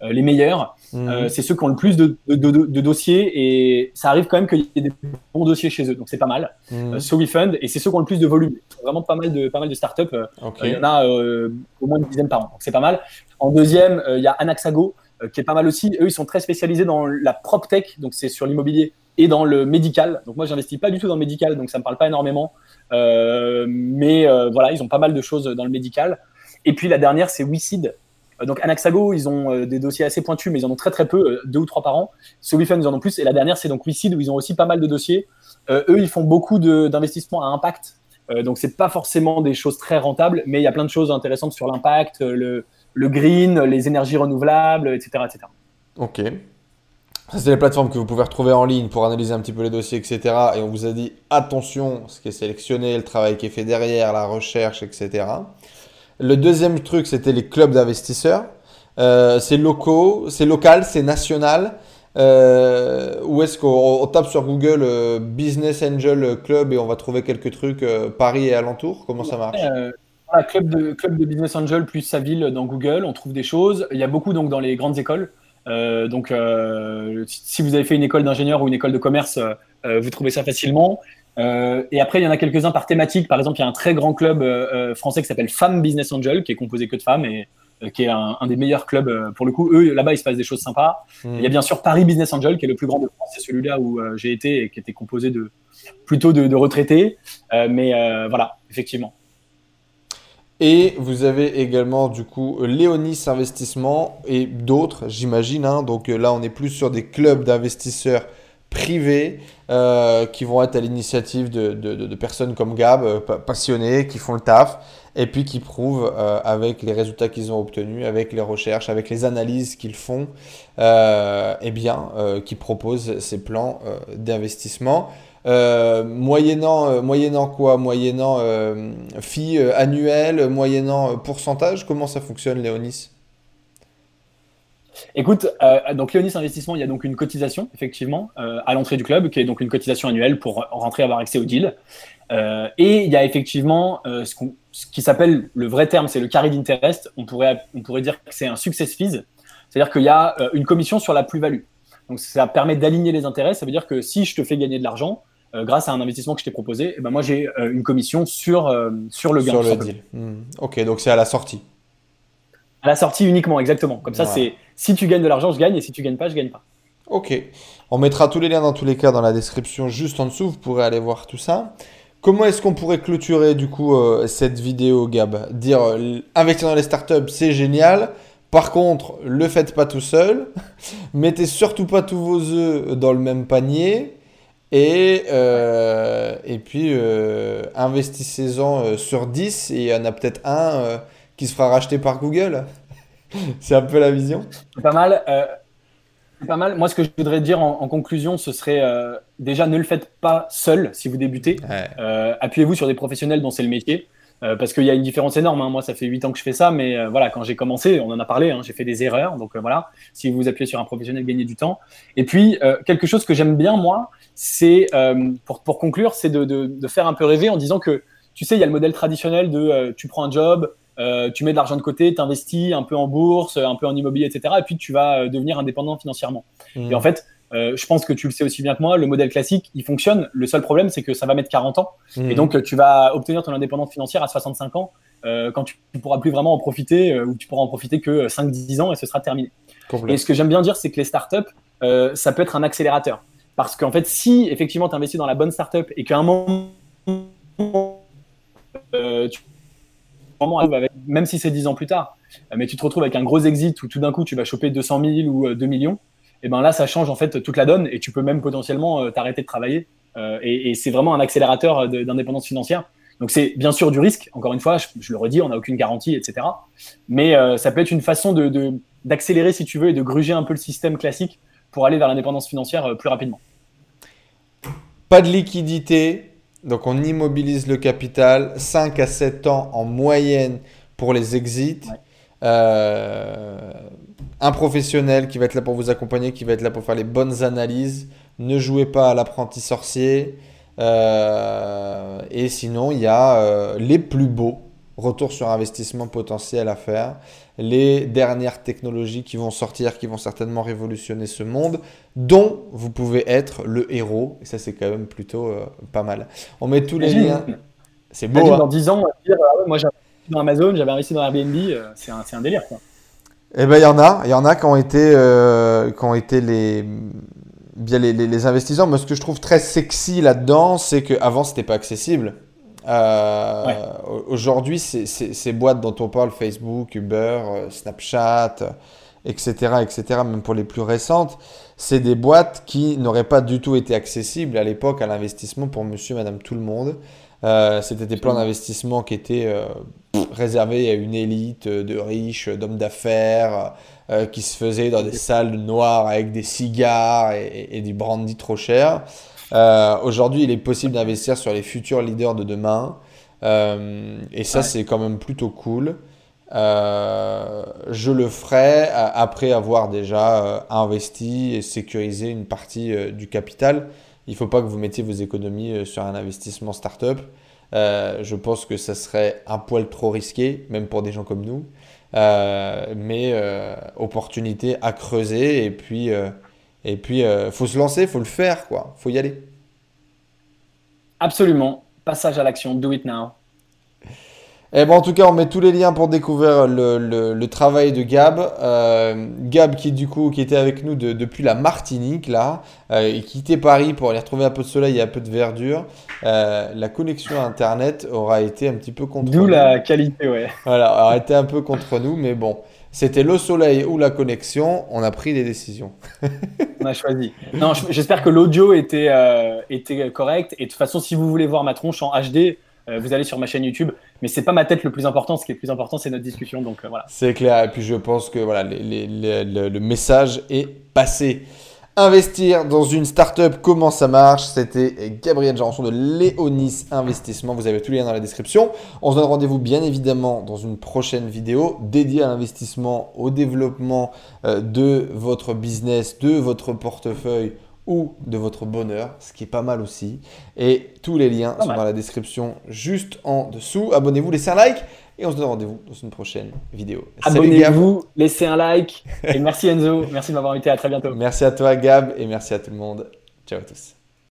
les, meilleurs. Mhm. c'est ceux qui ont le plus de, de, de, dossiers et ça arrive quand même qu'il y ait des bons dossiers chez eux, donc c'est pas mal. Mmh. SoWeFund et c'est ceux qui ont le plus de volume. Vraiment pas mal de, pas mal de startups. Il y en a au moins une dizaine par an, donc c'est pas mal. En deuxième, il y a Anaxago. Euh, qui est pas mal aussi. Eux, ils sont très spécialisés dans la prop tech, donc c'est sur l'immobilier, et dans le médical. Donc moi, j'investis pas du tout dans le médical, donc ça me parle pas énormément. Euh, mais euh, voilà, ils ont pas mal de choses dans le médical. Et puis la dernière, c'est WeSeed. Donc Anaxago, ils ont des dossiers assez pointus, mais ils en ont très très peu, deux ou trois par an. Solution, ils en ont plus. Et la dernière, c'est donc WeSeed, où ils ont aussi pas mal de dossiers. eux, ils font beaucoup d'investissements à impact. donc c'est pas forcément des choses très rentables, mais il y a plein de choses intéressantes sur l'impact, le, le green, les énergies renouvelables, etc. etc. Ok. Ça, c'est les plateformes que vous pouvez retrouver en ligne pour analyser un petit peu les dossiers, etc. Et on vous a dit attention, ce qui est sélectionné, le travail qui est fait derrière, la recherche, etc. Le deuxième truc, c'était les clubs d'investisseurs. Euh, c'est locaux, c'est local, c'est national. Euh, ou est-ce qu'on tape sur Google euh, Business Angel Club et on va trouver quelques trucs Paris et alentour Comment ça marche? Club, de, club de Business Angel plus sa ville dans Google, on trouve des choses. Il y a beaucoup donc dans les grandes écoles. Euh, donc, euh, si vous avez fait une école d'ingénieur ou une école de commerce, euh, vous trouvez ça facilement. et après, il y en a quelques-uns par thématique. Par exemple, il y a un très grand club français qui s'appelle Femmes Business Angel, qui est composé que de femmes et qui est un, des meilleurs clubs pour le coup. Eux, là-bas, il se passe des choses sympas. Hmm. Il y a bien sûr Paris Business Angel, qui est le plus grand de France. C'est celui-là où j'ai été et qui était composé de plutôt de, de retraités. mais voilà, effectivement. Et vous avez également du coup Léonis Investissement et d'autres, j'imagine. Hein. Donc euh, là, on est plus sur des clubs d'investisseurs privés euh, qui vont être à l'initiative de, personnes comme Gab, euh, passionnés, qui font le taf et puis qui prouvent avec les résultats qu'ils ont obtenus, avec les recherches, avec les analyses qu'ils font, eh bien, qui proposent ces plans d'investissement. Euh, moyennant, euh, moyennant quoi? Moyennant euh, fee annuelle, moyennant pourcentage? Comment ça fonctionne, Léonis? Écoute, donc Léonis Investissement, il y a donc une cotisation, effectivement, à l'entrée du club, qui est donc une cotisation annuelle pour rentrer, avoir accès au deal. et il y a effectivement ce, qui s'appelle, le vrai terme, c'est le carry d'interest. On pourrait, on pourrait dire que c'est un success fees. C'est-à-dire qu'il y a une commission sur la plus-value. Donc ça permet d'aligner les intérêts. Ça veut dire que si je te fais gagner de l'argent, euh, grâce à un investissement que je t'ai proposé, eh ben moi j'ai euh, une commission sur, euh, sur le gain. Sur le deal. Hmm. Ok, donc c'est à la sortie. À la sortie uniquement, exactement. Comme ça, c'est si tu gagnes de l'argent, je gagne, et si tu gagnes pas, je gagne pas. Ok. On mettra tous les liens dans tous les cas dans la description juste en dessous. Vous pourrez aller voir tout ça. Comment est-ce qu'on pourrait clôturer du coup cette vidéo, Gab? Dire investir dans les startups, c'est génial. Par contre, le faites pas tout seul. Mettez surtout pas tous vos œufs dans le même panier. Et, euh, et puis, investissez-en sur 10 et il y en a peut-être un qui se fera racheter par Google. c'est un peu la vision. Pas mal. Pas mal. Moi, ce que je voudrais dire en, conclusion, ce serait euh, déjà ne le faites pas seul si vous débutez. Euh, appuyez-vous sur des professionnels dont c'est le métier. Euh, parce qu'il y a une différence énorme. Hein. Moi, ça fait 8 ans que je fais ça, mais voilà, quand j'ai commencé, on en a parlé, hein, j'ai fait des erreurs. Donc voilà, si vous appuyez sur un professionnel, gagnez du temps. Et puis, quelque chose que j'aime bien, moi, c'est, pour, pour, conclure, c'est de, de, de, faire un peu rêver en disant que, tu sais, il y a le modèle traditionnel de tu prends un job, euh, tu mets de l'argent de côté, tu investis un peu en bourse, un peu en immobilier, etc. Et puis tu vas euh, devenir indépendant financièrement. Mmh. Et en fait, euh, je pense que tu le sais aussi bien que moi, le modèle classique, il fonctionne. Le seul problème, c'est que ça va mettre 40 ans. Mmh. Et donc, tu vas obtenir ton indépendance financière à 65 ans, quand tu ne pourras plus vraiment en profiter, ou tu pourras en profiter que 5-10 ans et ce sera terminé. Et ce que j'aime bien dire, c'est que les startups, ça peut être un accélérateur. Parce qu'en fait, si effectivement tu investis dans la bonne startup et qu'à un moment, tu même si c'est 10 ans plus tard, euh, mais tu te retrouves avec un gros exit où tout d'un coup tu vas choper 200 000 ou 2 euh, millions, et ben là ça change en fait toute la donne et tu peux même potentiellement euh, t'arrêter de travailler. et, c'est vraiment un accélérateur d'indépendance financière. Donc c'est bien sûr du risque. Encore une fois, je, le redis, on n'a aucune garantie, etc. Mais ça peut être une façon de d'accélérer si tu veux et de gruger un peu le système classique pour aller vers l'indépendance financière plus rapidement. Pas de liquidité, donc on immobilise le capital, 5 à 7 ans en moyenne pour les exits. Euh, un professionnel qui va être là pour vous accompagner, qui va être là pour faire les bonnes analyses. Ne jouez pas à l'apprenti sorcier. Euh, et sinon, il y a euh, les plus beaux retours sur investissement potentiel à faire les dernières technologies qui vont sortir, qui vont certainement révolutionner ce monde, dont vous pouvez être le héros. Et ça, c'est quand même plutôt euh, pas mal. On met tous les liens. C'est beau. Hein. Dans 10 ans, dire, ah moi investi dans Amazon, j'avais investi dans Airbnb, euh, c'est un, un, délire. Quoi. Eh ben, il y en a, il y en a qui ont été, euh, qui ont été les, bien les, les, les, investisseurs. Moi, ce que je trouve très sexy là-dedans, c'est qu'avant, c'était pas accessible. Euh, aujourd'hui, ces boîtes dont on parle, Facebook, Uber, Snapchat, etc., etc., même pour les plus récentes, c'est des boîtes qui n'auraient pas du tout été accessibles à l'époque à l'investissement pour monsieur, madame, tout le monde. Euh, c'était des plans d'investissement qui étaient réservés à une élite de riches, d'hommes d'affaires, qui se faisaient dans des salles noires avec des cigares et, et du brandy trop cher. Euh, aujourd'hui, il est possible d'investir sur les futurs leaders de demain. Euh, et ça, c'est quand même plutôt cool. Euh, je le ferai après avoir déjà investi et sécurisé une partie du capital. Il ne faut pas que vous mettiez vos économies sur un investissement startup. je pense que ça serait un poil trop risqué, même pour des gens comme nous. mais opportunité à creuser et puis et puis, euh, faut se lancer, faut le faire, quoi. faut y aller. Absolument. Passage à l'action. Do it now. Eh ben, en tout cas, on met tous les liens pour découvrir le, le, travail de Gab. Euh, Gab qui du coup qui était avec nous depuis la Martinique là, euh, et quittait Paris pour aller retrouver un peu de soleil et un peu de verdure. la connexion à Internet aura été un petit peu contre D'où la qualité, ouais. Voilà, aura été un peu contre nous, mais bon. C'était le soleil ou la connexion, on a pris des décisions. on a choisi. Non, j'espère que l'audio était, euh, était correct. Et de toute façon, si vous voulez voir ma tronche en HD, euh, vous allez sur ma chaîne YouTube. Mais c'est pas ma tête le plus important. Ce qui est le plus important, c'est notre discussion. Donc euh, voilà. C'est clair. Et puis je pense que voilà, le message est passé investir dans une startup, comment ça marche? C'était Gabriel Jarançon de Léonis Investissement. Vous avez tous les liens dans la description. On se donne rendez-vous bien évidemment dans une prochaine vidéo dédiée à l'investissement, au développement euh, de votre business, de votre portefeuille ou de votre bonheur, ce qui est pas mal aussi. Et tous les liens sont dans la description juste en dessous. Abonnez-vous, laissez un like et on se donne rendez-vous dans une prochaine vidéo. Abonnez-vous, laissez un like. Et merci Enzo. Merci de m'avoir invité. À très bientôt. Merci à toi, Gab. Et merci à tout le monde. Ciao à tous.